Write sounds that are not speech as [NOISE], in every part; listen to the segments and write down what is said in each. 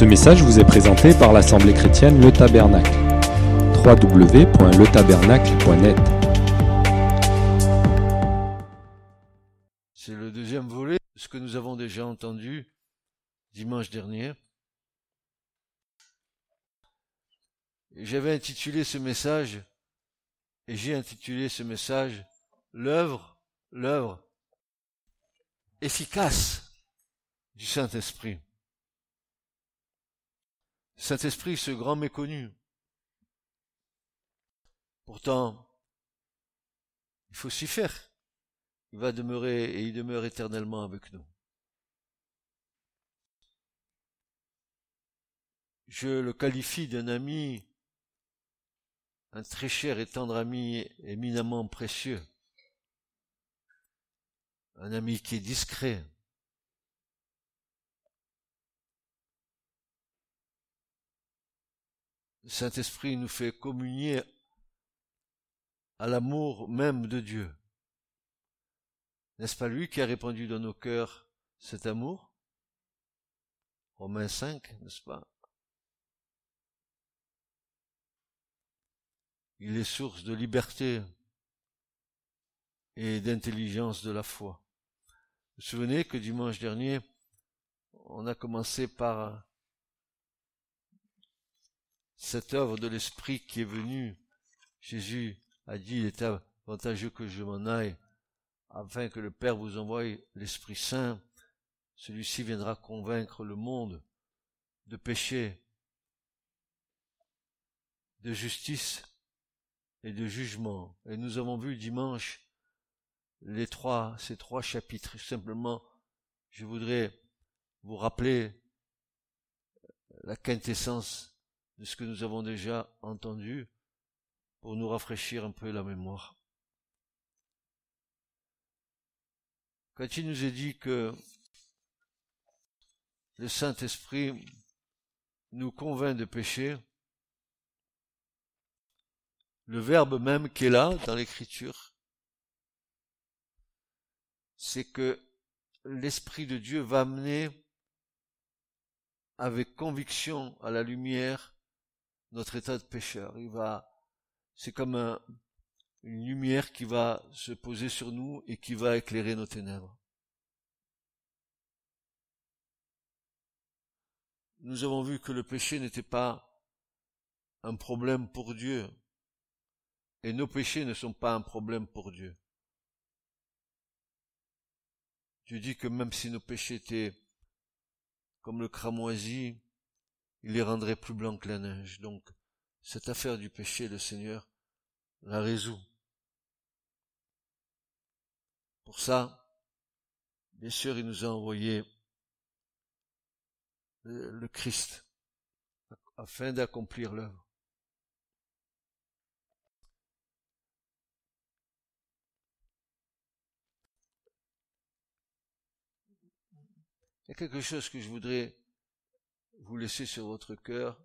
Ce message vous est présenté par l'Assemblée chrétienne Le Tabernacle. www.letabernacle.net C'est le deuxième volet ce que nous avons déjà entendu dimanche dernier. J'avais intitulé ce message, et j'ai intitulé ce message, l'œuvre, l'œuvre efficace du Saint-Esprit. Saint-Esprit, ce grand méconnu. Pourtant, il faut s'y faire. Il va demeurer et il demeure éternellement avec nous. Je le qualifie d'un ami, un très cher et tendre ami éminemment précieux, un ami qui est discret, Saint-Esprit nous fait communier à l'amour même de Dieu. N'est-ce pas lui qui a répandu dans nos cœurs cet amour? Romains 5, n'est-ce pas? Il est source de liberté et d'intelligence de la foi. Vous vous souvenez que dimanche dernier, on a commencé par cette œuvre de l'Esprit qui est venue. Jésus a dit, il est avantageux que je m'en aille, afin que le Père vous envoie l'Esprit Saint. Celui-ci viendra convaincre le monde de péché, de justice et de jugement. Et nous avons vu dimanche les trois, ces trois chapitres. Simplement, je voudrais vous rappeler la quintessence de ce que nous avons déjà entendu pour nous rafraîchir un peu la mémoire. Quand il nous est dit que le Saint-Esprit nous convainc de pécher, le verbe même qui est là dans l'écriture, c'est que l'Esprit de Dieu va amener avec conviction à la lumière notre état de pécheur. Il va, c'est comme une lumière qui va se poser sur nous et qui va éclairer nos ténèbres. Nous avons vu que le péché n'était pas un problème pour Dieu. Et nos péchés ne sont pas un problème pour Dieu. Dieu dit que même si nos péchés étaient comme le cramoisi, il les rendrait plus blancs que la neige. Donc, cette affaire du péché, le Seigneur la résout. Pour ça, bien sûr, il nous a envoyé le Christ afin d'accomplir l'œuvre. Il y a quelque chose que je voudrais vous laissez sur votre cœur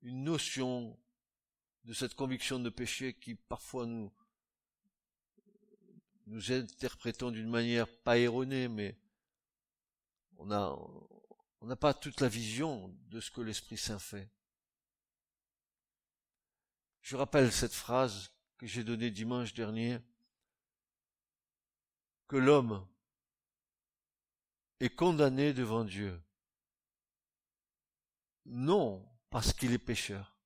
une notion de cette conviction de péché qui parfois nous nous interprétons d'une manière pas erronée, mais on a on n'a pas toute la vision de ce que l'Esprit Saint fait. Je rappelle cette phrase que j'ai donnée dimanche dernier, que l'homme est condamné devant Dieu. Non parce qu'il est pécheur,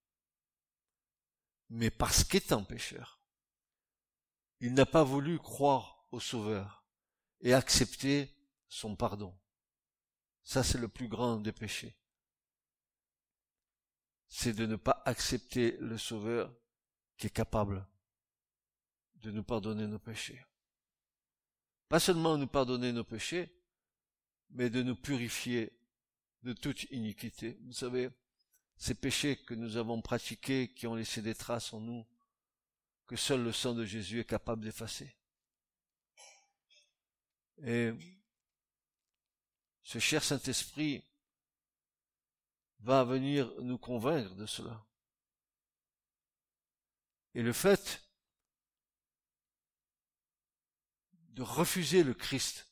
mais parce qu'étant pécheur, il n'a pas voulu croire au Sauveur et accepter son pardon. Ça, c'est le plus grand des péchés. C'est de ne pas accepter le Sauveur qui est capable de nous pardonner nos péchés. Pas seulement nous pardonner nos péchés, mais de nous purifier de toute iniquité. Vous savez, ces péchés que nous avons pratiqués, qui ont laissé des traces en nous, que seul le sang de Jésus est capable d'effacer. Et ce cher Saint-Esprit va venir nous convaincre de cela. Et le fait de refuser le Christ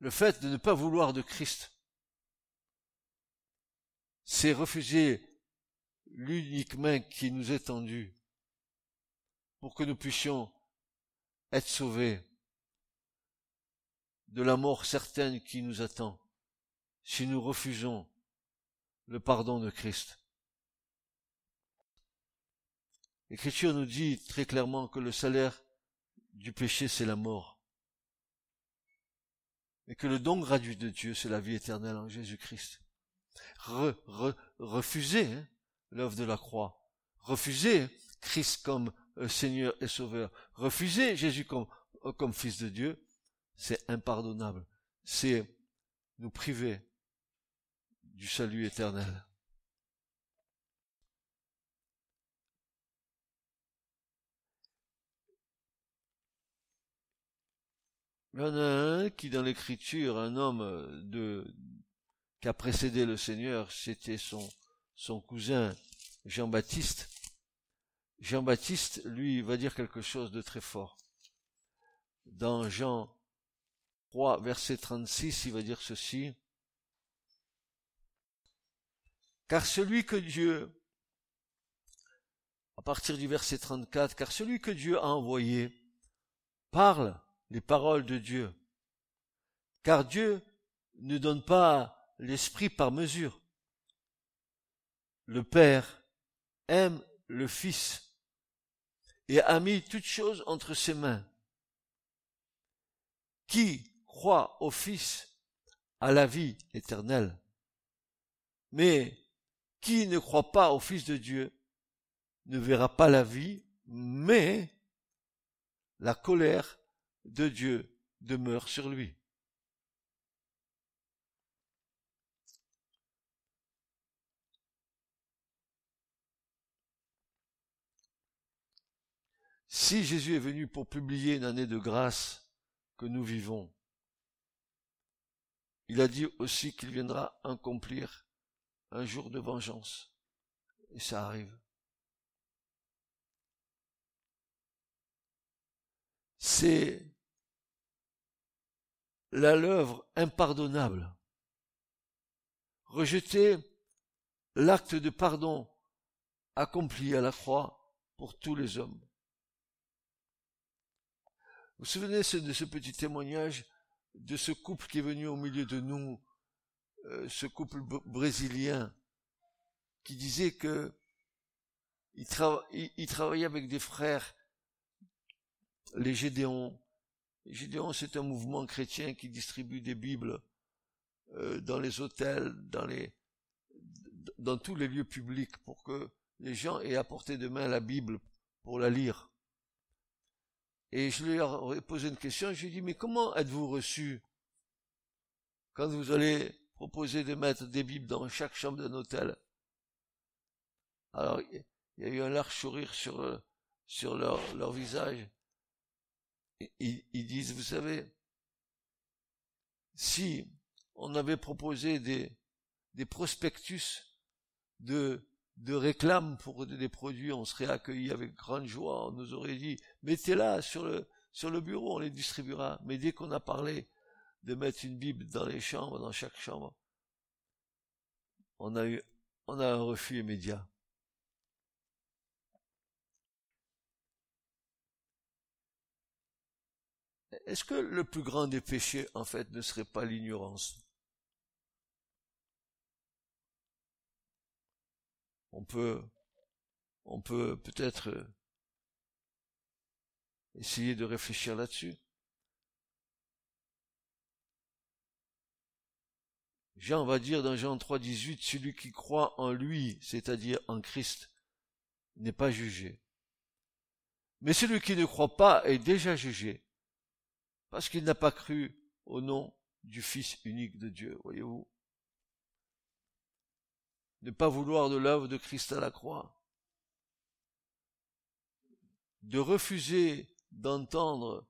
le fait de ne pas vouloir de Christ, c'est refuser l'unique main qui nous est tendue pour que nous puissions être sauvés de la mort certaine qui nous attend si nous refusons le pardon de Christ. L'Écriture nous dit très clairement que le salaire du péché, c'est la mort. Et que le don gratuit de Dieu, c'est la vie éternelle en Jésus-Christ. refusez hein, l'œuvre de la croix. Refusez Christ comme euh, Seigneur et Sauveur. Refusez Jésus comme, euh, comme Fils de Dieu. C'est impardonnable. C'est nous priver du salut éternel. Il y en a un qui, dans l'écriture, un homme de, qui a précédé le Seigneur, c'était son, son cousin Jean-Baptiste. Jean-Baptiste, lui, va dire quelque chose de très fort. Dans Jean 3, verset 36, il va dire ceci. Car celui que Dieu, à partir du verset 34, car celui que Dieu a envoyé parle les paroles de Dieu. Car Dieu ne donne pas l'Esprit par mesure. Le Père aime le Fils et a mis toutes choses entre ses mains. Qui croit au Fils a la vie éternelle. Mais qui ne croit pas au Fils de Dieu ne verra pas la vie, mais la colère de Dieu demeure sur lui. Si Jésus est venu pour publier une année de grâce que nous vivons, il a dit aussi qu'il viendra accomplir un jour de vengeance. Et ça arrive. C'est la l'œuvre impardonnable. Rejeter l'acte de pardon accompli à la croix pour tous les hommes. Vous vous souvenez de ce petit témoignage de ce couple qui est venu au milieu de nous, euh, ce couple brésilien, qui disait que il, travaillait avec des frères, les Gédéons. Les Gédéons, c'est un mouvement chrétien qui distribue des Bibles euh, dans les hôtels, dans les, dans tous les lieux publics pour que les gens aient à portée de main la Bible pour la lire. Et je lui ai posé une question, je lui ai dit, mais comment êtes-vous reçu quand vous allez proposer de mettre des Bibles dans chaque chambre d'un hôtel? Alors, il y a eu un large sourire sur, euh, sur leur, leur visage. Ils, disent, vous savez, si on avait proposé des, prospectus de de réclame pour des produits, on serait accueilli avec grande joie, on nous aurait dit, mettez-la sur le, sur le bureau, on les distribuera. Mais dès qu'on a parlé de mettre une Bible dans les chambres, dans chaque chambre, on a eu, on a un refus immédiat. Est-ce que le plus grand des péchés, en fait, ne serait pas l'ignorance? On peut, on peut peut-être euh, essayer de réfléchir là-dessus. Jean va dire dans Jean 3, 18, celui qui croit en lui, c'est-à-dire en Christ, n'est pas jugé. Mais celui qui ne croit pas est déjà jugé, parce qu'il n'a pas cru au nom du Fils unique de Dieu, voyez-vous ne pas vouloir de l'œuvre de Christ à la croix, de refuser d'entendre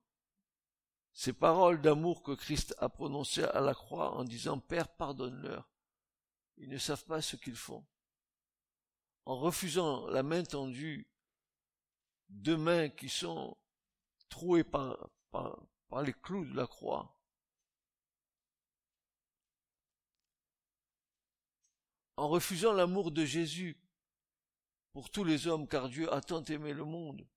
ces paroles d'amour que Christ a prononcées à la croix en disant Père, pardonne-leur. Ils ne savent pas ce qu'ils font. En refusant la main tendue, deux mains qui sont trouées par, par, par les clous de la croix. En refusant l'amour de Jésus pour tous les hommes, car Dieu a tant aimé le monde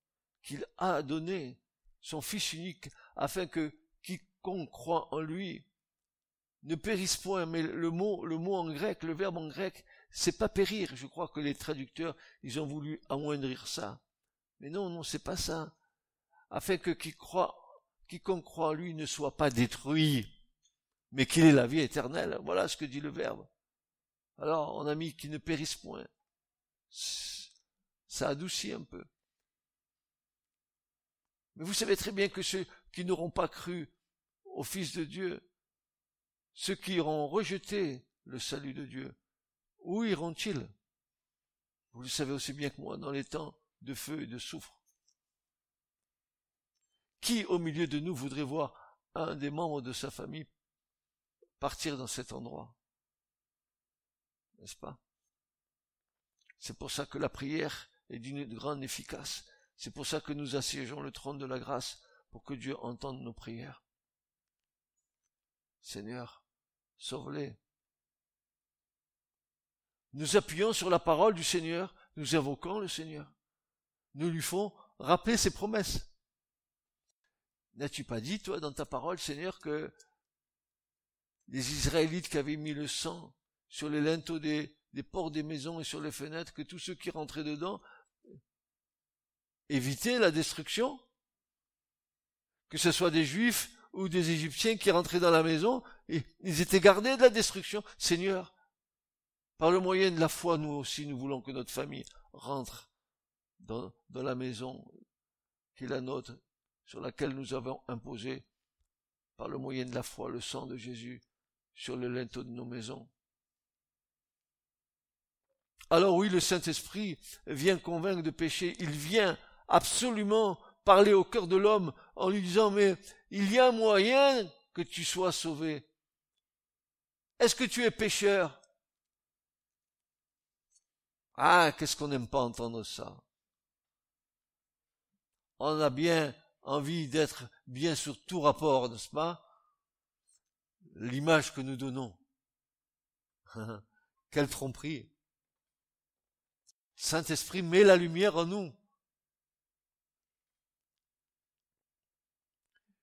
qu'il a donné son Fils unique, afin que quiconque croit en lui ne périsse point. Mais le mot, le mot en grec, le verbe en grec, c'est pas périr. Je crois que les traducteurs, ils ont voulu amoindrir ça. Mais non, non, c'est pas ça. Afin que qui croit quiconque croit en lui ne soit pas détruit, mais qu'il ait la vie éternelle. Voilà ce que dit le verbe. Alors, on a mis qui ne périsse point. Ça adoucit un peu. Mais vous savez très bien que ceux qui n'auront pas cru au Fils de Dieu, ceux qui auront rejeté le salut de Dieu, où iront-ils? Vous le savez aussi bien que moi, dans les temps de feu et de soufre. Qui au milieu de nous voudrait voir un des membres de sa famille partir dans cet endroit? N'est-ce pas? C'est pour ça que la prière est d'une grande efficace. C'est pour ça que nous assiégeons le trône de la grâce, pour que Dieu entende nos prières. Seigneur, sauve-les. Nous appuyons sur la parole du Seigneur, nous invoquons le Seigneur. Nous lui font rappeler ses promesses. N'as-tu pas dit, toi, dans ta parole, Seigneur, que les Israélites qui avaient mis le sang sur les linteaux des, portes des maisons et sur les fenêtres, que tous ceux qui rentraient dedans éviter la destruction? Que ce soit des Juifs ou des Égyptiens qui rentraient dans la maison, et ils étaient gardés de la destruction. Seigneur, par le moyen de la foi, nous aussi, nous voulons que notre famille rentre dans, dans la maison qui est la nôtre, sur laquelle nous avons imposé, par le moyen de la foi, le sang de Jésus sur le linteau de nos maisons. Alors oui, le Saint-Esprit vient convaincre de péché, il vient absolument parler au cœur de l'homme en lui disant mais il y a moyen que tu sois sauvé. Est-ce que tu es pécheur? Ah, qu'est-ce qu'on n'aime pas entendre ça. On a bien envie d'être bien sur tout rapport, n'est-ce pas? L'image que nous donnons. [LAUGHS] Quelle tromperie. Saint-Esprit met la lumière en nous.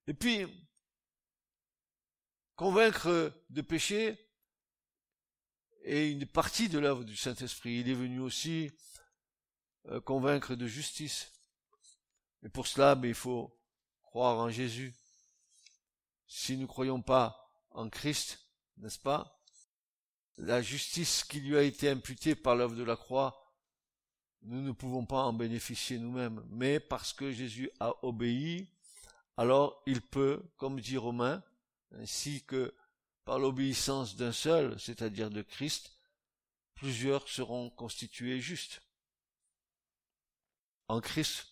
Et puis, convaincre de péché est une partie de l'œuvre du Saint-Esprit. Il est venu aussi euh, convaincre de justice. Et pour cela, il faut croire en Jésus. Si nous ne croyons pas en Christ, n'est-ce pas, la justice qui lui a été imputée par l'œuvre de la croix, nous ne pouvons pas en bénéficier nous-mêmes. Mais parce que Jésus a obéi, alors il peut, comme dit Romain, ainsi que par l'obéissance d'un seul, c'est-à-dire de Christ, plusieurs seront constitués justes. En Christ,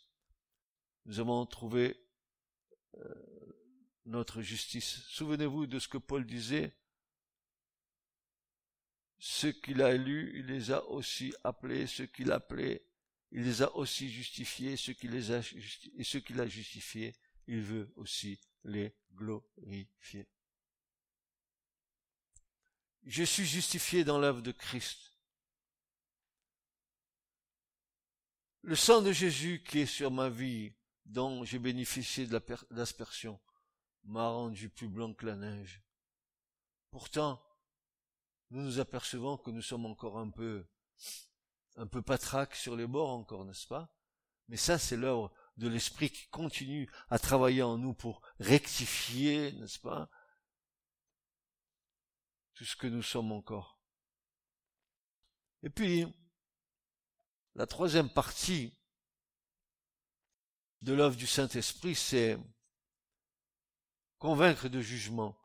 nous avons trouvé euh, notre justice. Souvenez-vous de ce que Paul disait. Ceux qu'il a élus, il les a aussi appelés, ceux qu'il a appelés, il les a aussi justifiés, ceux les a et ceux qu'il a justifiés, il veut aussi les glorifier. Je suis justifié dans l'œuvre de Christ. Le sang de Jésus qui est sur ma vie, dont j'ai bénéficié de l'aspersion, m'a rendu plus blanc que la neige. Pourtant, nous nous apercevons que nous sommes encore un peu, un peu patraques sur les bords encore, n'est-ce pas? Mais ça, c'est l'œuvre de l'Esprit qui continue à travailler en nous pour rectifier, n'est-ce pas, tout ce que nous sommes encore. Et puis, la troisième partie de l'œuvre du Saint-Esprit, c'est convaincre de jugement.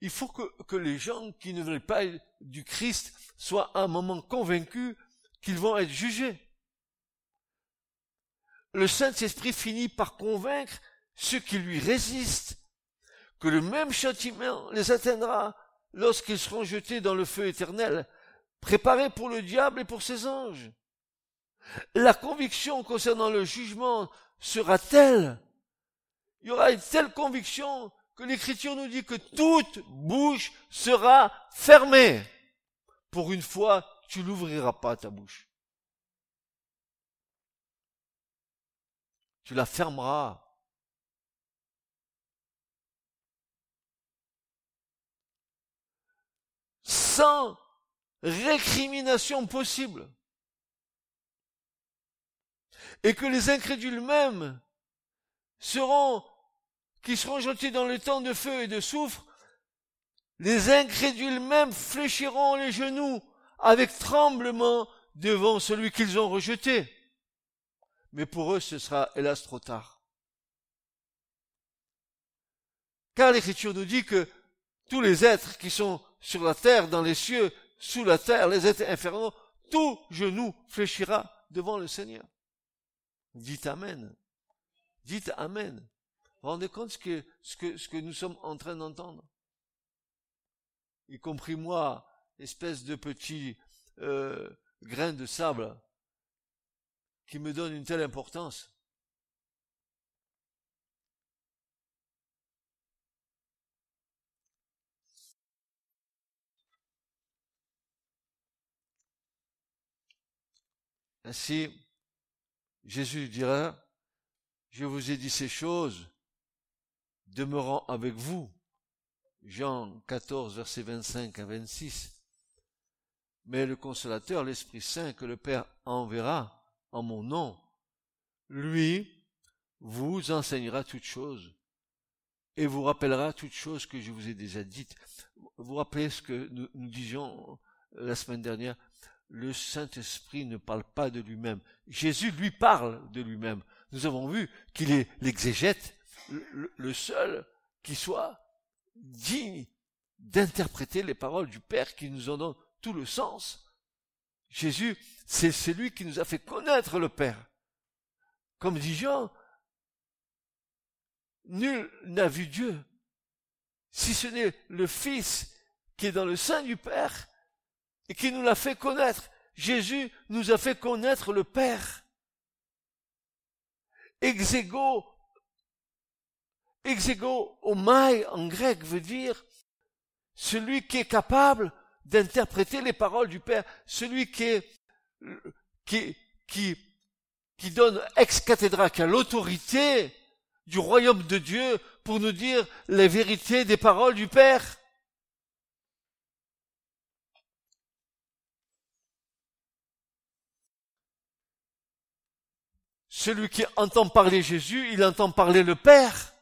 Il faut que, les gens qui ne veulent pas du Christ soient à un moment convaincus qu'ils vont être jugés le Saint-Esprit finit par convaincre ceux qui lui résistent que le même châtiment les atteindra lorsqu'ils seront jetés dans le feu éternel, préparé pour le diable et pour ses anges. La conviction concernant le jugement sera telle, il y aura une telle conviction que l'Écriture nous dit que toute bouche sera fermée. pour une fois, tu l'ouvriras pas ta bouche. Tu la fermeras. Sans récrimination possible. Et que les incrédules mêmes seront, qui seront jetés dans le temps de feu et de soufre, les incrédules mêmes fléchiront les genoux avec tremblement devant celui qu'ils ont rejeté. Mais pour eux, ce sera hélas trop tard. Car l'Écriture nous dit que tous les êtres qui sont sur la terre, dans les cieux, sous la terre, les êtres infernaux, tout genou fléchira devant le Seigneur. Dites Amen. Dites Amen. Rendez compte ce que, ce que, ce que nous sommes en train d'entendre? Y compris moi, espèce de petit euh, grain de sable qui me donne une telle importance. Ainsi, Jésus dira, je vous ai dit ces choses, demeurant avec vous. Jean 14, verset 25 à 26. Mais le consolateur, l'Esprit Saint, que le Père enverra en mon nom, lui vous enseignera toutes choses et vous rappellera toutes choses que je vous ai déjà dites. Vous vous rappelez ce que nous, nous disions la semaine dernière? Le Saint-Esprit ne parle pas de lui-même. Jésus lui parle de lui-même. Nous avons vu qu'il est l'exégète, le, seul qui soit digne d'interpréter les paroles du Père qui nous en donne tout le sens. Jésus, c'est celui qui nous a fait connaître le Père. Comme dit Jean, nul n'a vu Dieu, si ce n'est le Fils qui est dans le sein du Père et qui nous l'a fait connaître. Jésus nous a fait connaître le Père. Exego, exego omai en grec veut dire celui qui est capable d'interpréter les paroles du Père, celui qui donne ex cathedra, qui l'autorité du royaume de Dieu pour nous dire les vérités des paroles du Père. Celui qui entend parler Jésus, il entend parler le Père.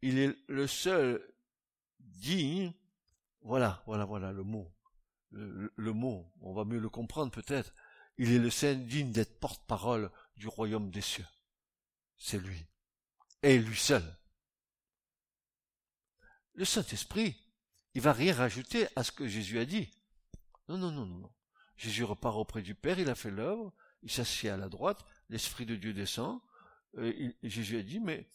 Il est le seul digne, voilà, voilà, voilà le mot, le, le mot, on va mieux le comprendre peut-être, il est le Saint digne d'être porte-parole du royaume des cieux. C'est lui. Et lui seul. Le Saint-Esprit, il va rien rajouter à ce que Jésus a dit. Non, non, non, non. Jésus repart auprès du Père, il a fait l'œuvre, il s'assied à la droite, l'Esprit de Dieu descend. Euh, Jésus a dit, mais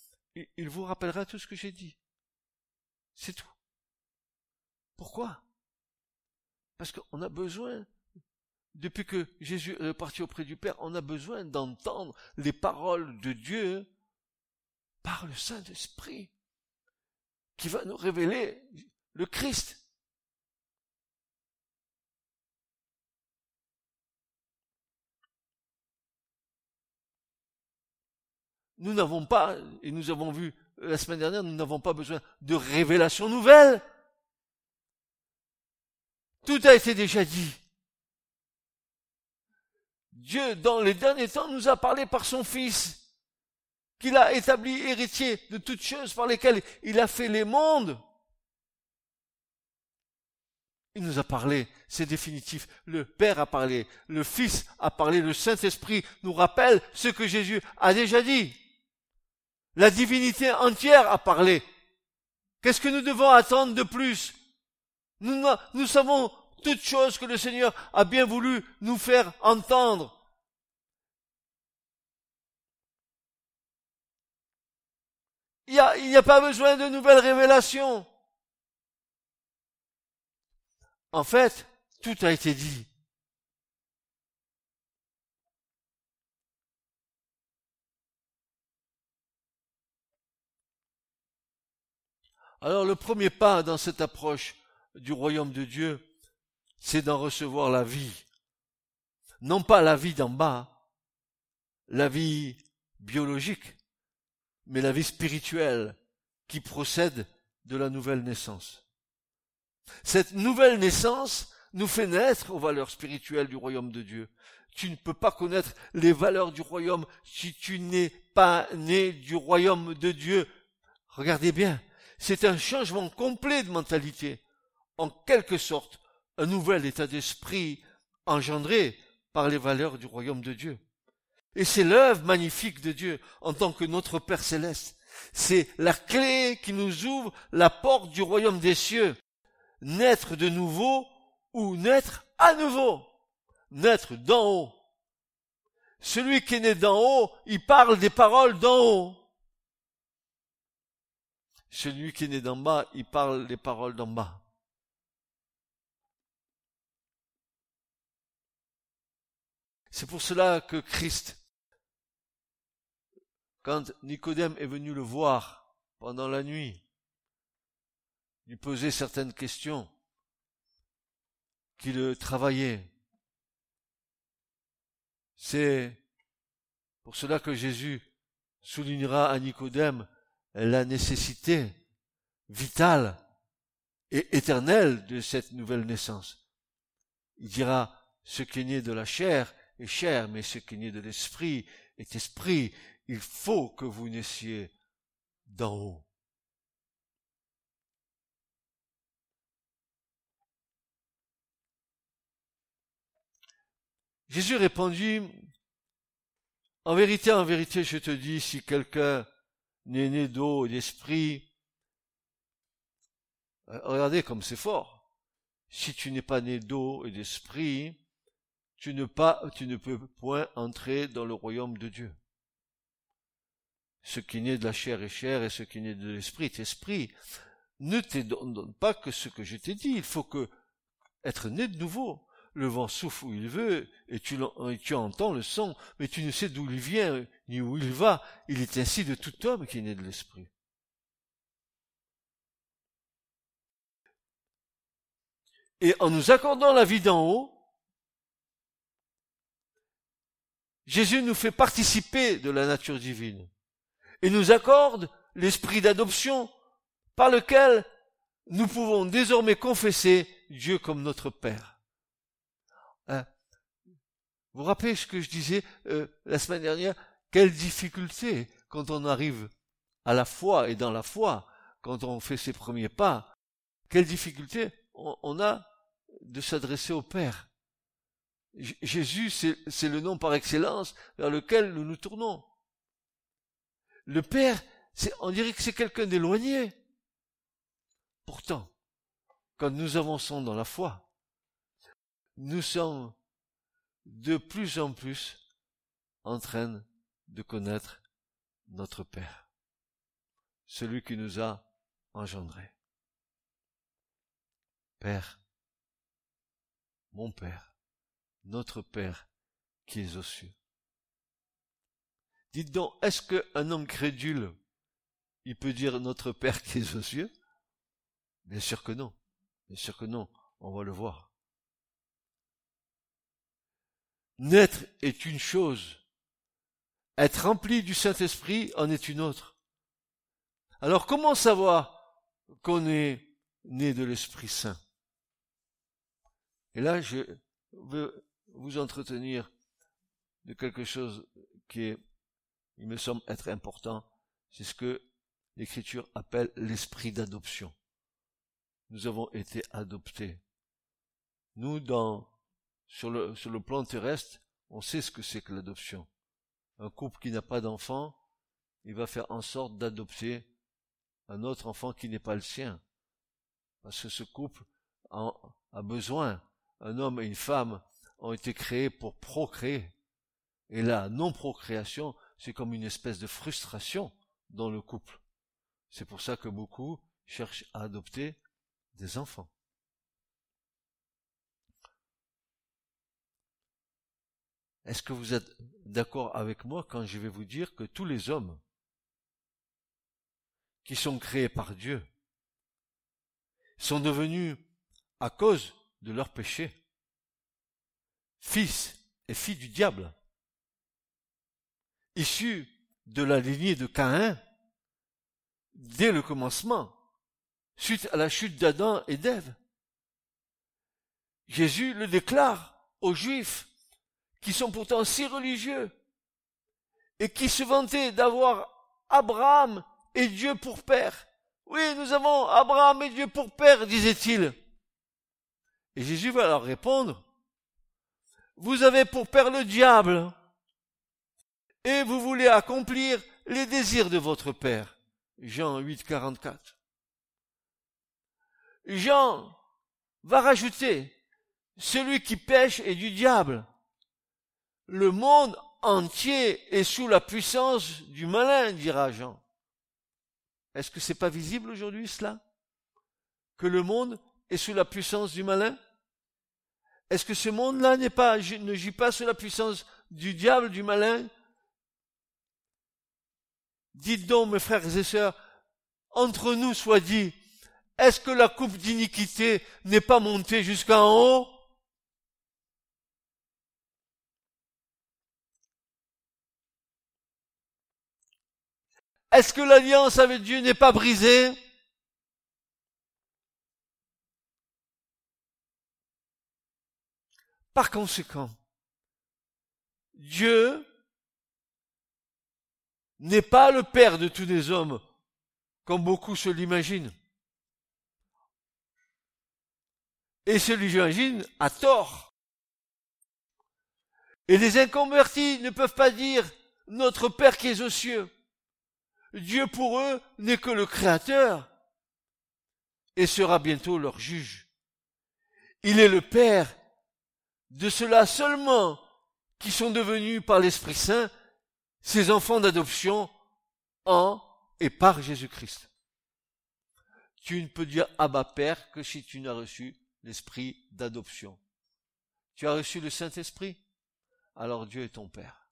il vous rappellera tout ce que j'ai dit. C'est tout. Pourquoi? Parce qu'on a besoin depuis que Jésus est parti auprès du Père, on a besoin d'entendre les paroles de Dieu par le Saint-Esprit qui va nous révéler le Christ. Nous n'avons pas, et nous avons vu la semaine dernière, nous n'avons pas besoin de révélations nouvelles. Tout a été déjà dit. Dieu, dans les derniers temps, nous a parlé par son Fils, qu'il a établi héritier de toutes choses par lesquelles il a fait les mondes. Il nous a parlé, c'est définitif. Le Père a parlé, le Fils a parlé, le Saint-Esprit nous rappelle ce que Jésus a déjà dit. La divinité entière a parlé. Qu'est-ce que nous devons attendre de plus? Nous, nous savons toutes choses que le Seigneur a bien voulu nous faire entendre. Il n'y a, a pas besoin de nouvelles révélations. En fait, tout a été dit. Alors le premier pas dans cette approche du royaume de Dieu, c'est d'en recevoir la vie. Non pas la vie d'en bas, la vie biologique, mais la vie spirituelle qui procède de la nouvelle naissance. Cette nouvelle naissance nous fait naître aux valeurs spirituelles du royaume de Dieu. Tu ne peux pas connaître les valeurs du royaume si tu n'es pas né du royaume de Dieu. Regardez bien, c'est un changement complet de mentalité, en quelque sorte un nouvel état d'esprit engendré par les valeurs du royaume de Dieu. Et c'est l'œuvre magnifique de Dieu en tant que notre Père céleste. C'est la clé qui nous ouvre la porte du royaume des cieux. Naître de nouveau ou naître à nouveau. Naître d'en haut. Celui qui est né d'en haut, il parle des paroles d'en haut. Celui qui est né d'en bas, il parle les paroles d'en bas. C'est pour cela que Christ, quand Nicodème est venu le voir pendant la nuit, lui posait certaines questions qui le travaillaient. C'est pour cela que Jésus soulignera à Nicodème la nécessité vitale et éternelle de cette nouvelle naissance. Il dira, ce qui est né de la chair est mais ce qui né de l'esprit est esprit. Il faut que vous naissiez d'en haut. Jésus répondit, En vérité, en vérité, je te dis, si quelqu'un n'est né d'eau et d'esprit. Euh, regardez comme c'est fort. Si tu n'es pas né d'eau et d'esprit, tu ne, peux point entrer dans le royaume de Dieu. Ce qui naît de la chair est chair et ce qui naît de l'esprit est esprit. Ne te donne pas que ce que je t'ai dit. Il faut que être né de nouveau le vent souffle où il veut, et tu, entends le son, mais tu ne sais d'où il vient, ni où il va. Il est ainsi de tout homme qui né de l'esprit. Et en nous accordant la vie d'en haut, Jésus nous fait participer de la nature divine et nous accorde l'esprit d'adoption par lequel nous pouvons désormais confesser Dieu comme notre Père. Hein? Vous rappelez ce que je disais euh, la semaine dernière? Quelle difficulté quand on arrive à la foi et dans la foi, quand on fait ses premiers pas, quelle difficulté on, a de s'adresser au Père. Jésus, c'est le nom par excellence vers lequel nous nous tournons. Le Père, on dirait que c'est quelqu'un d'éloigné. Pourtant, quand nous avançons dans la foi, nous sommes de plus en plus en train de connaître notre Père, celui qui nous a engendrés. Père, mon Père, notre Père qui est aux cieux. Dites donc, est-ce qu'un homme crédule, il peut dire notre Père qui est aux cieux? Bien sûr que non. Bien sûr que non. On va le voir. Naître est une chose. Être rempli du Saint-Esprit en est une autre. Alors comment savoir qu'on est né de l'Esprit Saint? Et là, je veux vous entretenir de quelque chose qui est, il me semble être important. C'est ce que l'Écriture appelle l'esprit d'adoption. Nous avons été adoptés. Nous, dans sur le, sur le plan terrestre, on sait ce que c'est que l'adoption. Un couple qui n'a pas d'enfant, il va faire en sorte d'adopter un autre enfant qui n'est pas le sien. Parce que ce couple a, a besoin. Un homme et une femme ont été créés pour procréer. Et la non-procréation, c'est comme une espèce de frustration dans le couple. C'est pour ça que beaucoup cherchent à adopter des enfants. Est-ce que vous êtes d'accord avec moi quand je vais vous dire que tous les hommes qui sont créés par Dieu sont devenus, à cause de leur péché, fils et filles du diable, issus de la lignée de Caïn, dès le commencement, suite à la chute d'Adam et d'Ève. Jésus le déclare aux Juifs, qui sont pourtant si religieux, et qui se vantaient d'avoir Abraham et Dieu pour père. Oui, nous avons Abraham et Dieu pour père, disait-il. Et Jésus va leur répondre, vous avez pour père le diable, et vous voulez accomplir les désirs de votre père. Jean 8, 44. Jean va rajouter, celui qui pêche est du diable. Le monde entier est sous la puissance du malin, dira Jean. Est-ce que c'est pas visible aujourd'hui cela? Que le monde est sous la puissance du malin? Est-ce que ce monde-là n'est pas, ne gît pas sous la puissance du diable, du malin? Dites donc, mes frères et sœurs, entre nous soit dit, est-ce que la coupe d'iniquité n'est pas montée jusqu'en haut? Est-ce que l'alliance avec Dieu n'est pas brisée? Par conséquent, Dieu n'est pas le Père de tous les hommes, comme beaucoup se l'imaginent. Et se l'imaginent à tort. Et les inconvertis ne peuvent pas dire notre Père qui est aux cieux. Dieu pour eux n'est que le Créateur et sera bientôt leur juge. Il est le Père de ceux-là seulement qui sont devenus par l'Esprit Saint ses enfants d'adoption en et par Jésus-Christ. Tu ne peux dire Abba Père que si tu n'as reçu l'esprit d'adoption. Tu as reçu le Saint-Esprit, alors Dieu est ton Père.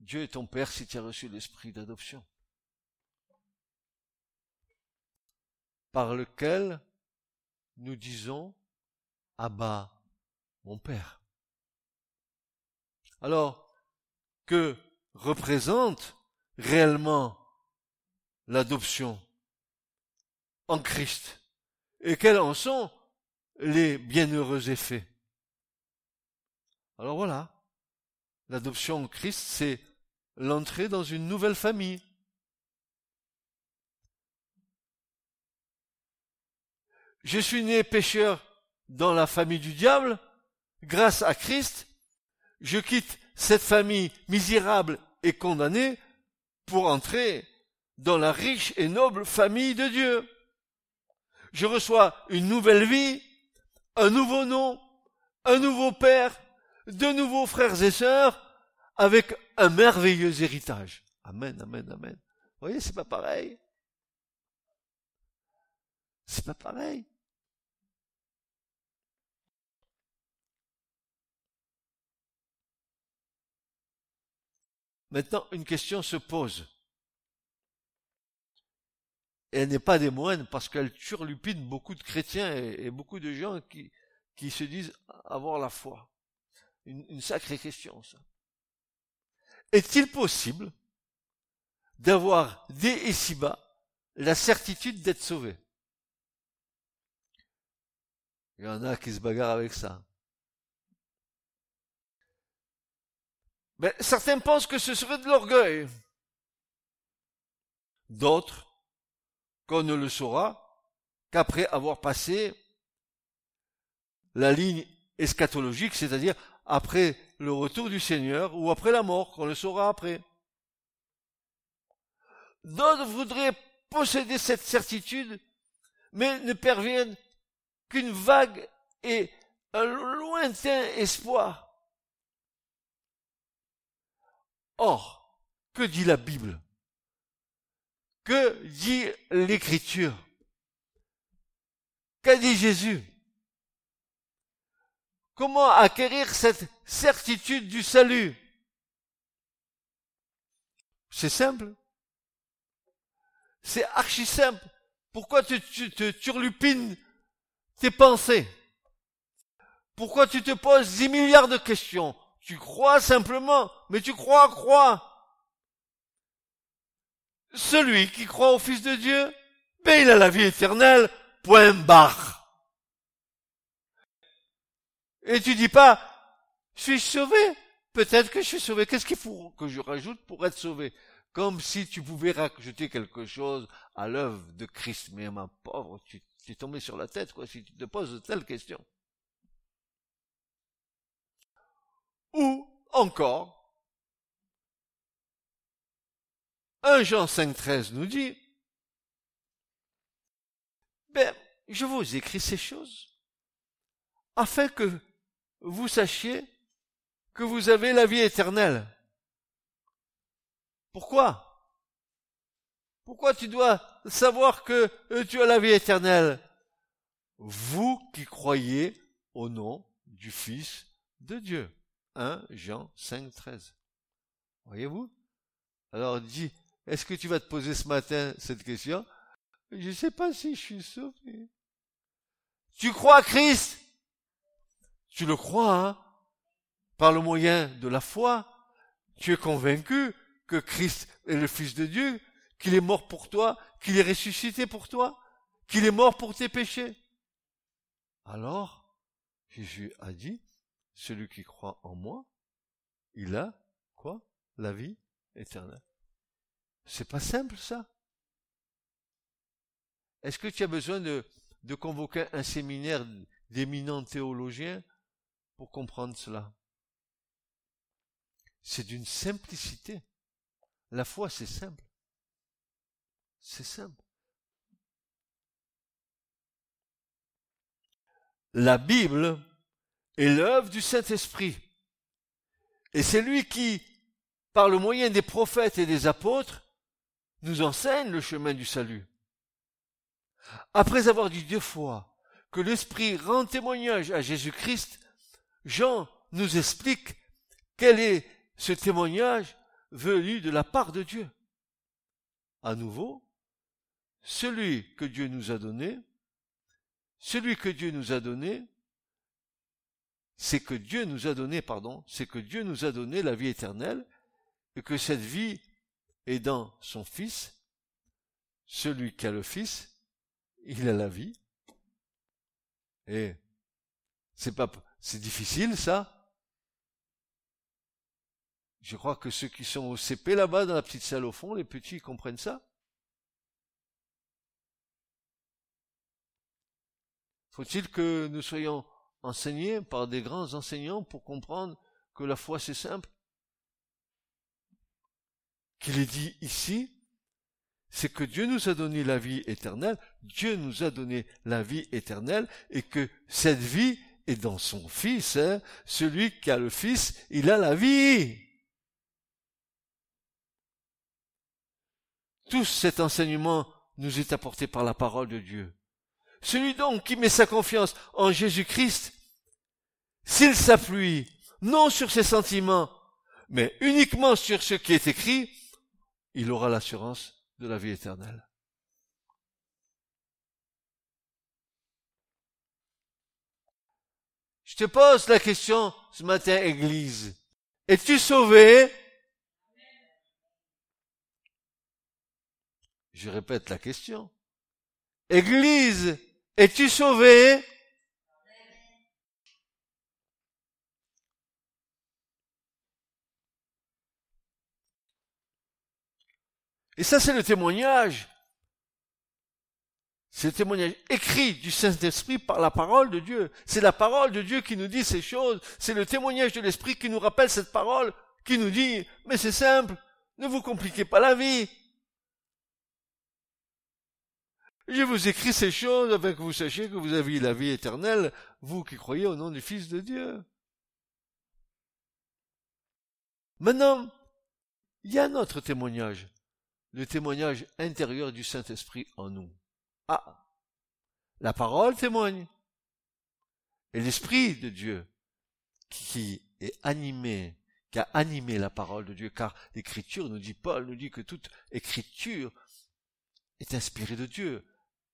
Dieu est ton Père si tu as reçu l'esprit d'adoption. Par lequel nous disons Abba, mon Père. Alors, que représente réellement l'adoption en Christ et quels en sont les bienheureux effets? Alors voilà, l'adoption en Christ, c'est l'entrée dans une nouvelle famille. Je suis né pécheur dans la famille du diable, grâce à Christ, je quitte cette famille misérable et condamnée pour entrer dans la riche et noble famille de Dieu. Je reçois une nouvelle vie, un nouveau nom, un nouveau père, de nouveaux frères et sœurs, avec un merveilleux héritage. Amen, amen, amen. Vous voyez, c'est pas pareil. C'est pas pareil. Maintenant, une question se pose. Et elle n'est pas des moines parce qu'elle turlupine beaucoup de chrétiens et, beaucoup de gens qui, qui se disent avoir la foi. Une, une sacrée question, ça. Est-il possible d'avoir dès ici-bas la certitude d'être sauvé? Il y en a qui se bagarrent avec ça. Mais certains pensent que ce serait de l'orgueil. D'autres qu'on ne le saura qu'après avoir passé la ligne eschatologique, c'est-à-dire après le retour du Seigneur ou après la mort, qu'on le saura après. D'autres voudraient posséder cette certitude, mais ne perviennent qu'une vague et un lointain espoir. Or, que dit la Bible? Que dit l'Écriture? Qu'a dit Jésus? Comment acquérir cette certitude du salut? C'est simple. C'est archi simple. Pourquoi tu, te turlupines tes pensées? Pourquoi tu te poses dix milliards de questions? Tu crois simplement, mais tu crois, crois. Celui qui croit au Fils de Dieu, ben il a la vie éternelle, point barre. Et tu dis pas, suis-je sauvé? Peut-être que je suis sauvé. Qu'est-ce qu'il faut que je rajoute pour être sauvé? Comme si tu pouvais rajouter quelque chose à l'œuvre de Christ. Mais ma pauvre, tu es tombé sur la tête, quoi, si tu te poses de telles questions. Ou encore, 1 Jean 5,13 nous dit, ben, je vous écris ces choses afin que vous sachiez que vous avez la vie éternelle. Pourquoi? Pourquoi tu dois savoir que euh, tu as la vie éternelle? Vous qui croyez au nom du Fils de Dieu. 1 Jean 5, 13. Voyez-vous? Alors dis, est-ce que tu vas te poser ce matin cette question? Je ne sais pas si je suis sauvé. Tu crois à Christ? Tu le crois, hein? Par le moyen de la foi, tu es convaincu que Christ est le Fils de Dieu, qu'il est mort pour toi, qu'il est ressuscité pour toi, qu'il est mort pour tes péchés. Alors, Jésus a dit, celui qui croit en moi, il a quoi? La vie éternelle. C'est pas simple ça. Est-ce que tu as besoin de, de convoquer un séminaire d'éminents théologiens pour comprendre cela? C'est d'une simplicité. La foi, c'est simple. C'est simple. La Bible est l'œuvre du Saint-Esprit. Et c'est lui qui, par le moyen des prophètes et des apôtres, nous enseigne le chemin du salut. Après avoir dit deux fois que l'Esprit rend témoignage à Jésus-Christ, Jean nous explique quel est ce témoignage venu de la part de Dieu. À nouveau, celui que Dieu nous a donné, celui que Dieu nous a donné, c'est que Dieu nous a donné, pardon, c'est que Dieu nous a donné la vie éternelle et que cette vie est dans son Fils. Celui qui a le Fils, il a la vie. Et c'est pas, c'est difficile, ça Je crois que ceux qui sont au CP là-bas, dans la petite salle au fond, les petits, comprennent ça Faut-il que nous soyons enseignés par des grands enseignants pour comprendre que la foi c'est simple Qu'il est dit ici, c'est que Dieu nous a donné la vie éternelle, Dieu nous a donné la vie éternelle, et que cette vie et dans son Fils, hein, celui qui a le Fils, il a la vie. Tout cet enseignement nous est apporté par la parole de Dieu. Celui donc qui met sa confiance en Jésus-Christ, s'il s'appuie non sur ses sentiments, mais uniquement sur ce qui est écrit, il aura l'assurance de la vie éternelle. Je te pose la question ce matin, Église. Es-tu sauvé? Je répète la question. Église, es-tu sauvé? Et ça, c'est le témoignage c'est le témoignage écrit du Saint-Esprit par la parole de Dieu. C'est la parole de Dieu qui nous dit ces choses. C'est le témoignage de l'Esprit qui nous rappelle cette parole, qui nous dit, mais c'est simple, ne vous compliquez pas la vie. Je vous écris ces choses afin que vous sachiez que vous avez la vie éternelle, vous qui croyez au nom du Fils de Dieu. Maintenant, il y a un autre témoignage, le témoignage intérieur du Saint-Esprit en nous. Ah, la parole témoigne. Et l'Esprit de Dieu qui est animé, qui a animé la parole de Dieu, car l'écriture nous dit, Paul nous dit que toute écriture est inspirée de Dieu.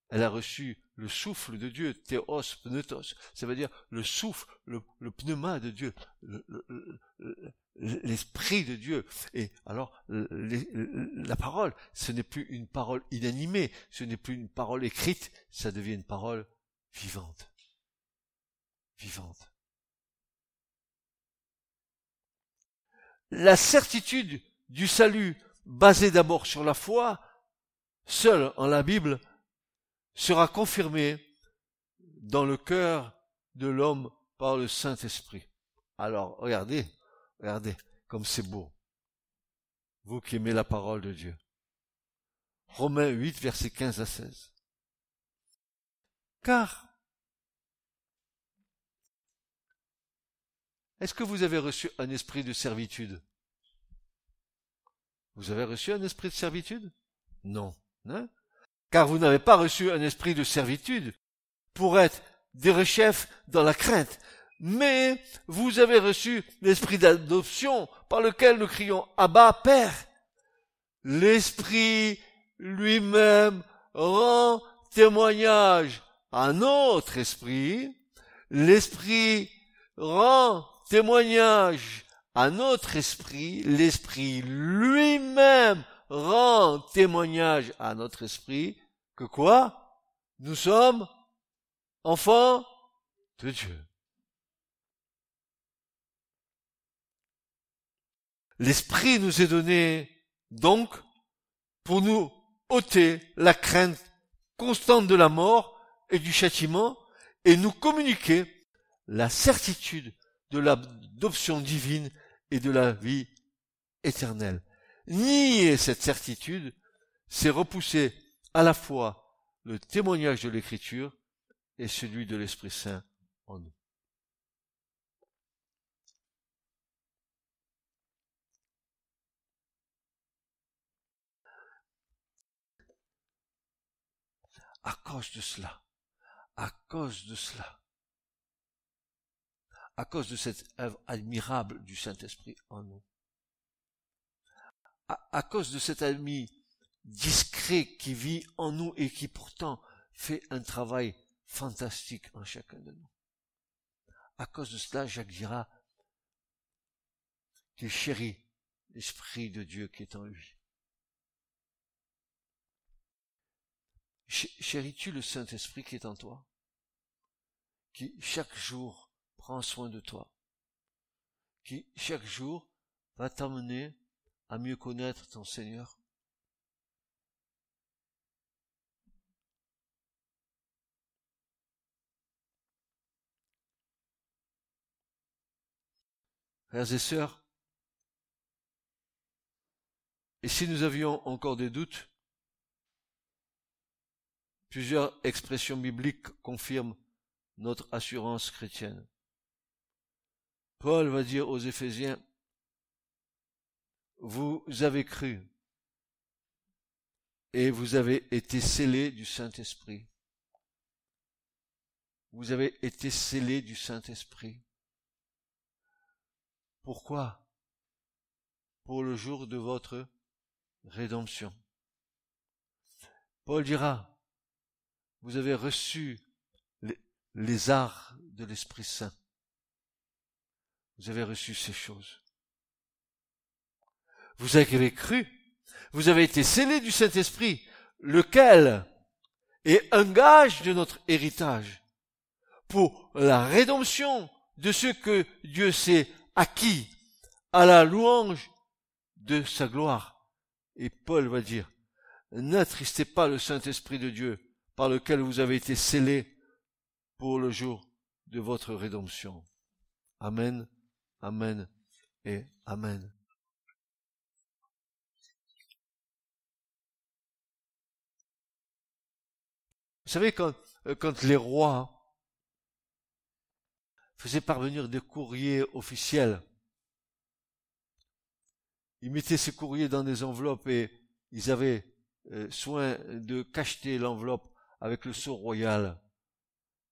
Elle a reçu le souffle de Dieu, théos, pneutos, ça veut dire le souffle, le, pneuma de Dieu, l'esprit de Dieu. Et alors, la parole, ce n'est plus une parole inanimée, ce n'est plus une parole écrite, ça devient une parole vivante. Vivante. La certitude du salut, basée d'abord sur la foi, seule en la Bible, sera confirmée dans le cœur de l'homme par le Saint-Esprit. Alors, regardez, regardez comme c'est beau. Vous qui aimez la parole de Dieu. Romains 8, versets 15 à 16. Car, est-ce que vous avez reçu un esprit de servitude? Vous avez reçu un esprit de servitude? Non. Hein? Car vous n'avez pas reçu un esprit de servitude pour être des rechefs dans la crainte, mais vous avez reçu l'esprit d'adoption par lequel nous crions Abba Père. L'esprit lui-même rend témoignage à notre esprit. L'esprit rend témoignage à notre esprit. L'esprit lui-même rend témoignage à notre esprit que quoi? Nous sommes enfants de Dieu. L'esprit nous est donné donc pour nous ôter la crainte constante de la mort et du châtiment et nous communiquer la certitude de l'adoption divine et de la vie éternelle nier cette certitude, c'est repousser à la fois le témoignage de l'écriture et celui de l'Esprit Saint en nous. À cause de cela, à cause de cela, à cause de cette œuvre admirable du Saint-Esprit en nous, à, cause de cet ami discret qui vit en nous et qui pourtant fait un travail fantastique en chacun de nous. À cause de cela, Jacques dira qu'il chérit l'Esprit de Dieu qui est en lui. Chéris-tu le Saint-Esprit qui est en toi, qui chaque jour prend soin de toi, qui chaque jour va t'emmener à mieux connaître ton Seigneur Frères et sœurs, et si nous avions encore des doutes, plusieurs expressions bibliques confirment notre assurance chrétienne. Paul va dire aux Éphésiens, vous avez cru et vous avez été scellés du Saint-Esprit. Vous avez été scellés du Saint-Esprit. Pourquoi? Pour le jour de votre rédemption. Paul dira, vous avez reçu les, les arts de l'Esprit Saint. Vous avez reçu ces choses. Vous avez cru. Vous avez été scellés du Saint-Esprit, lequel est un gage de notre héritage pour la rédemption de ce que Dieu s'est acquis à la louange de sa gloire. Et Paul va dire, n'attristez pas le Saint-Esprit de Dieu par lequel vous avez été scellés pour le jour de votre rédemption. Amen, Amen et Amen. Savez, quand, euh, quand les rois faisaient parvenir des courriers officiels, ils mettaient ces courriers dans des enveloppes et ils avaient euh, soin de cacheter l'enveloppe avec le sceau royal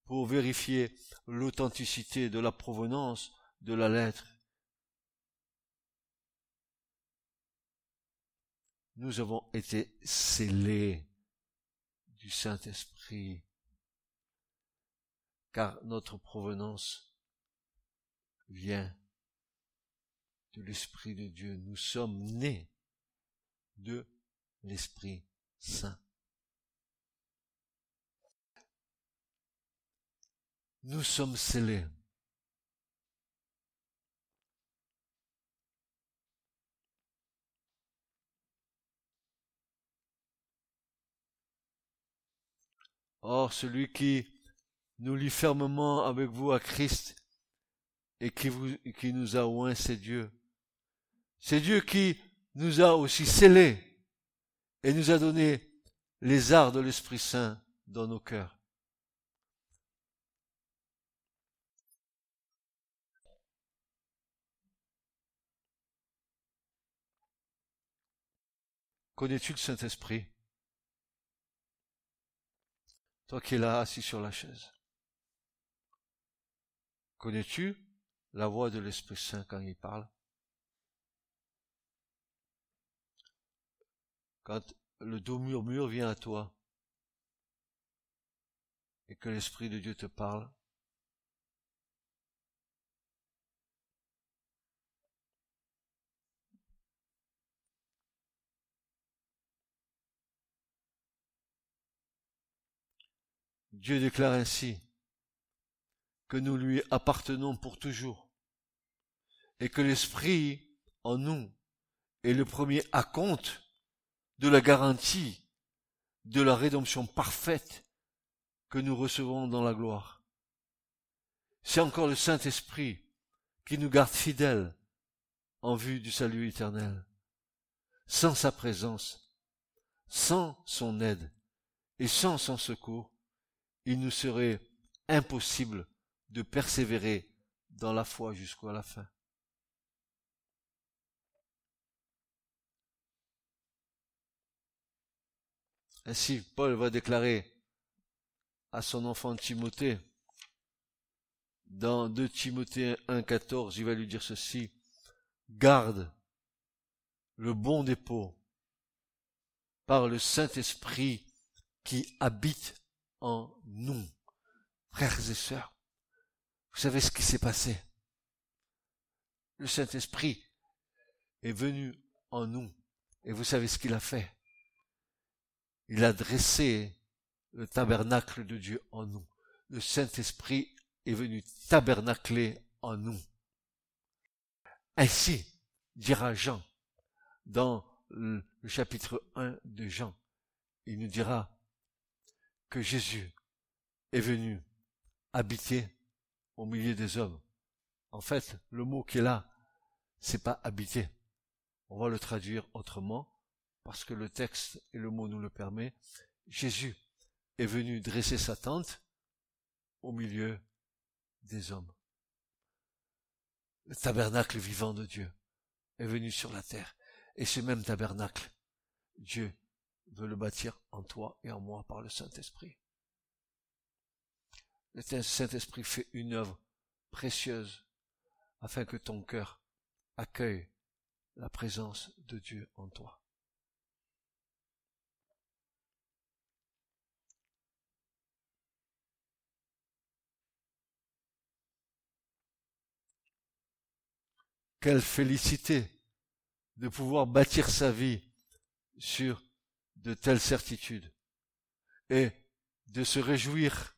pour vérifier l'authenticité de la provenance de la lettre. Nous avons été scellés Saint-Esprit, car notre provenance vient de l'Esprit de Dieu. Nous sommes nés de l'Esprit Saint. Nous sommes scellés. Or, celui qui nous lie fermement avec vous à Christ et qui, nous a oint, c'est Dieu. C'est Dieu qui nous a aussi scellés et nous a donné les arts de l'Esprit Saint dans nos cœurs. Connais-tu le Saint-Esprit? Toi qui es là assis sur la chaise. Connais-tu la voix de l'Esprit Saint quand il parle? Quand le doux murmure vient à toi. Et que l'Esprit de Dieu te parle, Dieu déclare ainsi que nous lui appartenons pour toujours et que l'Esprit en nous est le premier acompte de la garantie de la rédemption parfaite que nous recevons dans la gloire. C'est encore le Saint-Esprit qui nous garde fidèles en vue du salut éternel. Sans sa présence, sans son aide et sans son secours, il nous serait impossible de persévérer dans la foi jusqu'à la fin. Ainsi, Paul va déclarer à son enfant Timothée, dans 2 Timothée 1.14, il va lui dire ceci, garde le bon dépôt par le Saint-Esprit qui habite en nous. Frères et sœurs, vous savez ce qui s'est passé? Le Saint-Esprit est venu en nous. Et vous savez ce qu'il a fait? Il a dressé le tabernacle de Dieu en nous. Le Saint-Esprit est venu tabernacler en nous. Ainsi, dira Jean, dans le chapitre 1 de Jean, il nous dira, que Jésus est venu habiter au milieu des hommes. En fait, le mot qui est là, c'est pas habiter. On va le traduire autrement, parce que le texte et le mot nous le permet. Jésus est venu dresser sa tente au milieu des hommes. Le tabernacle vivant de Dieu est venu sur la terre. Et ce même tabernacle, Dieu veut le bâtir en toi et en moi par le Saint-Esprit. Le Saint-Esprit fait une œuvre précieuse afin que ton cœur accueille la présence de Dieu en toi. Quelle félicité de pouvoir bâtir sa vie sur de telles certitudes et de se réjouir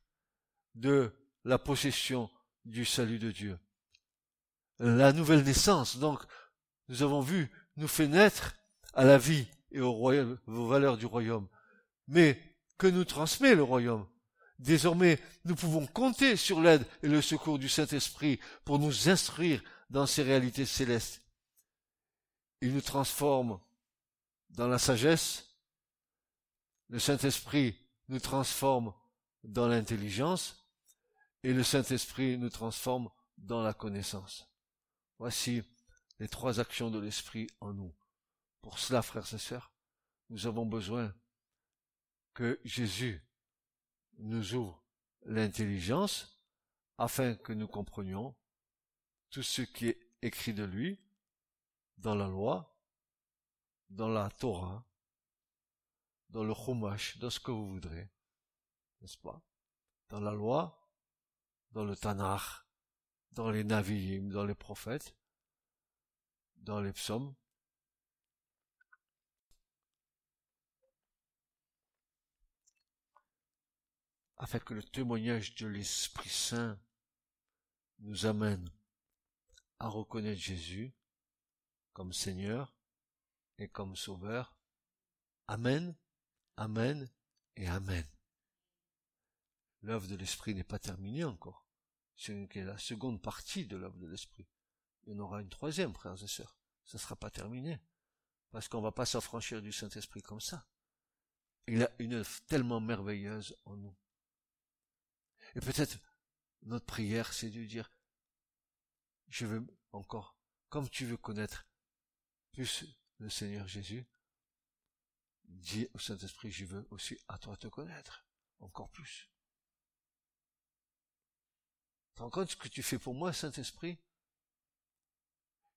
de la possession du salut de Dieu. La nouvelle naissance, donc, nous avons vu, nous fait naître à la vie et au royaume, aux valeurs du royaume. Mais que nous transmet le royaume? Désormais, nous pouvons compter sur l'aide et le secours du Saint-Esprit pour nous instruire dans ces réalités célestes. Il nous transforme dans la sagesse, le Saint-Esprit nous transforme dans l'intelligence et le Saint-Esprit nous transforme dans la connaissance. Voici les trois actions de l'Esprit en nous. Pour cela, frères et sœurs, nous avons besoin que Jésus nous ouvre l'intelligence afin que nous comprenions tout ce qui est écrit de lui dans la loi, dans la Torah, dans le Chumash, dans ce que vous voudrez, n'est-ce pas? Dans la loi, dans le Tanakh, dans les Naviim, dans les prophètes, dans les psaumes, afin que le témoignage de l'Esprit Saint nous amène à reconnaître Jésus comme Seigneur et comme Sauveur. Amen, Amen et Amen. L'œuvre de l'Esprit n'est pas terminée encore. C'est la seconde partie de l'œuvre de l'Esprit. Il y en aura une troisième, frères et sœurs. Ça ne sera pas terminé. Parce qu'on ne va pas s'affranchir du Saint-Esprit comme ça. Il a une œuvre tellement merveilleuse en nous. Et peut-être notre prière, c'est de dire, je veux encore, comme tu veux connaître plus le Seigneur Jésus, dis au Saint-Esprit, je veux aussi à toi te connaître encore plus. Tu rends compte ce que tu fais pour moi, Saint-Esprit?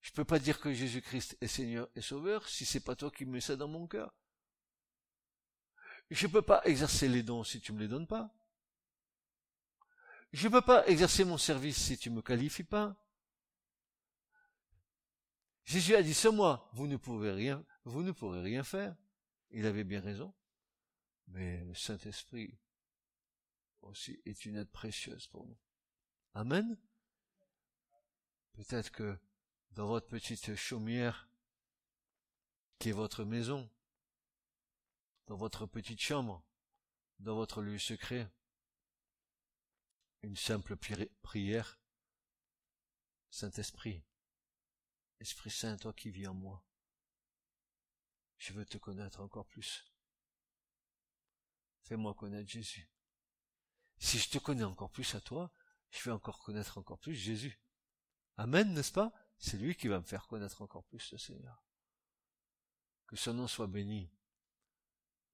Je peux pas dire que Jésus-Christ est Seigneur et Sauveur si c'est pas toi qui mets ça dans mon cœur. Je peux pas exercer les dons si tu me les donnes pas. Je ne peux pas exercer mon service si tu me qualifies pas. Jésus a dit sans moi, vous ne pouvez rien, vous ne pourrez rien faire. Il avait bien raison. Mais le Saint-Esprit aussi est une aide précieuse pour nous. Amen. Peut-être que dans votre petite chaumière, qui est votre maison, dans votre petite chambre, dans votre lieu secret, une simple prière. Saint-Esprit, Esprit Saint, toi qui vis en moi, je veux te connaître encore plus. Fais-moi connaître Jésus. Si je te connais encore plus à toi, je vais encore connaître encore plus Jésus. Amen, n'est-ce pas? C'est lui qui va me faire connaître encore plus le Seigneur. Que son nom soit béni.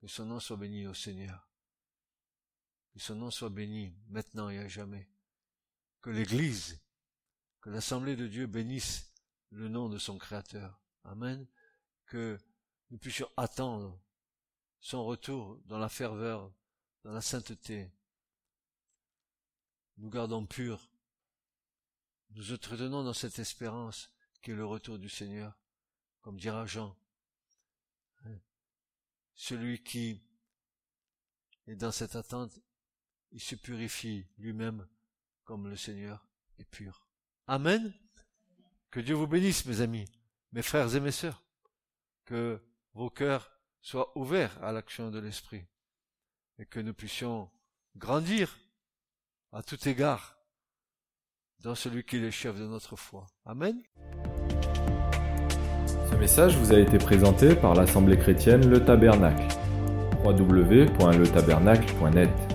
Que son nom soit béni au Seigneur. Que son nom soit béni maintenant et à jamais. Que l'Église, que l'Assemblée de Dieu bénisse le nom de son Créateur. Amen. Que nous puissions attendre son retour dans la ferveur, dans la sainteté. Nous gardons pur. Nous entretenons dans cette espérance qui est le retour du Seigneur, comme dira Jean. Celui qui est dans cette attente il se purifie lui-même comme le Seigneur est pur. Amen. Que Dieu vous bénisse, mes amis, mes frères et mes sœurs. Que vos cœurs soient ouverts à l'action de l'Esprit et que nous puissions grandir à tout égard dans celui qui est le chef de notre foi. Amen. Ce message vous a été présenté par l'Assemblée chrétienne Le Tabernacle. www.letabernacle.net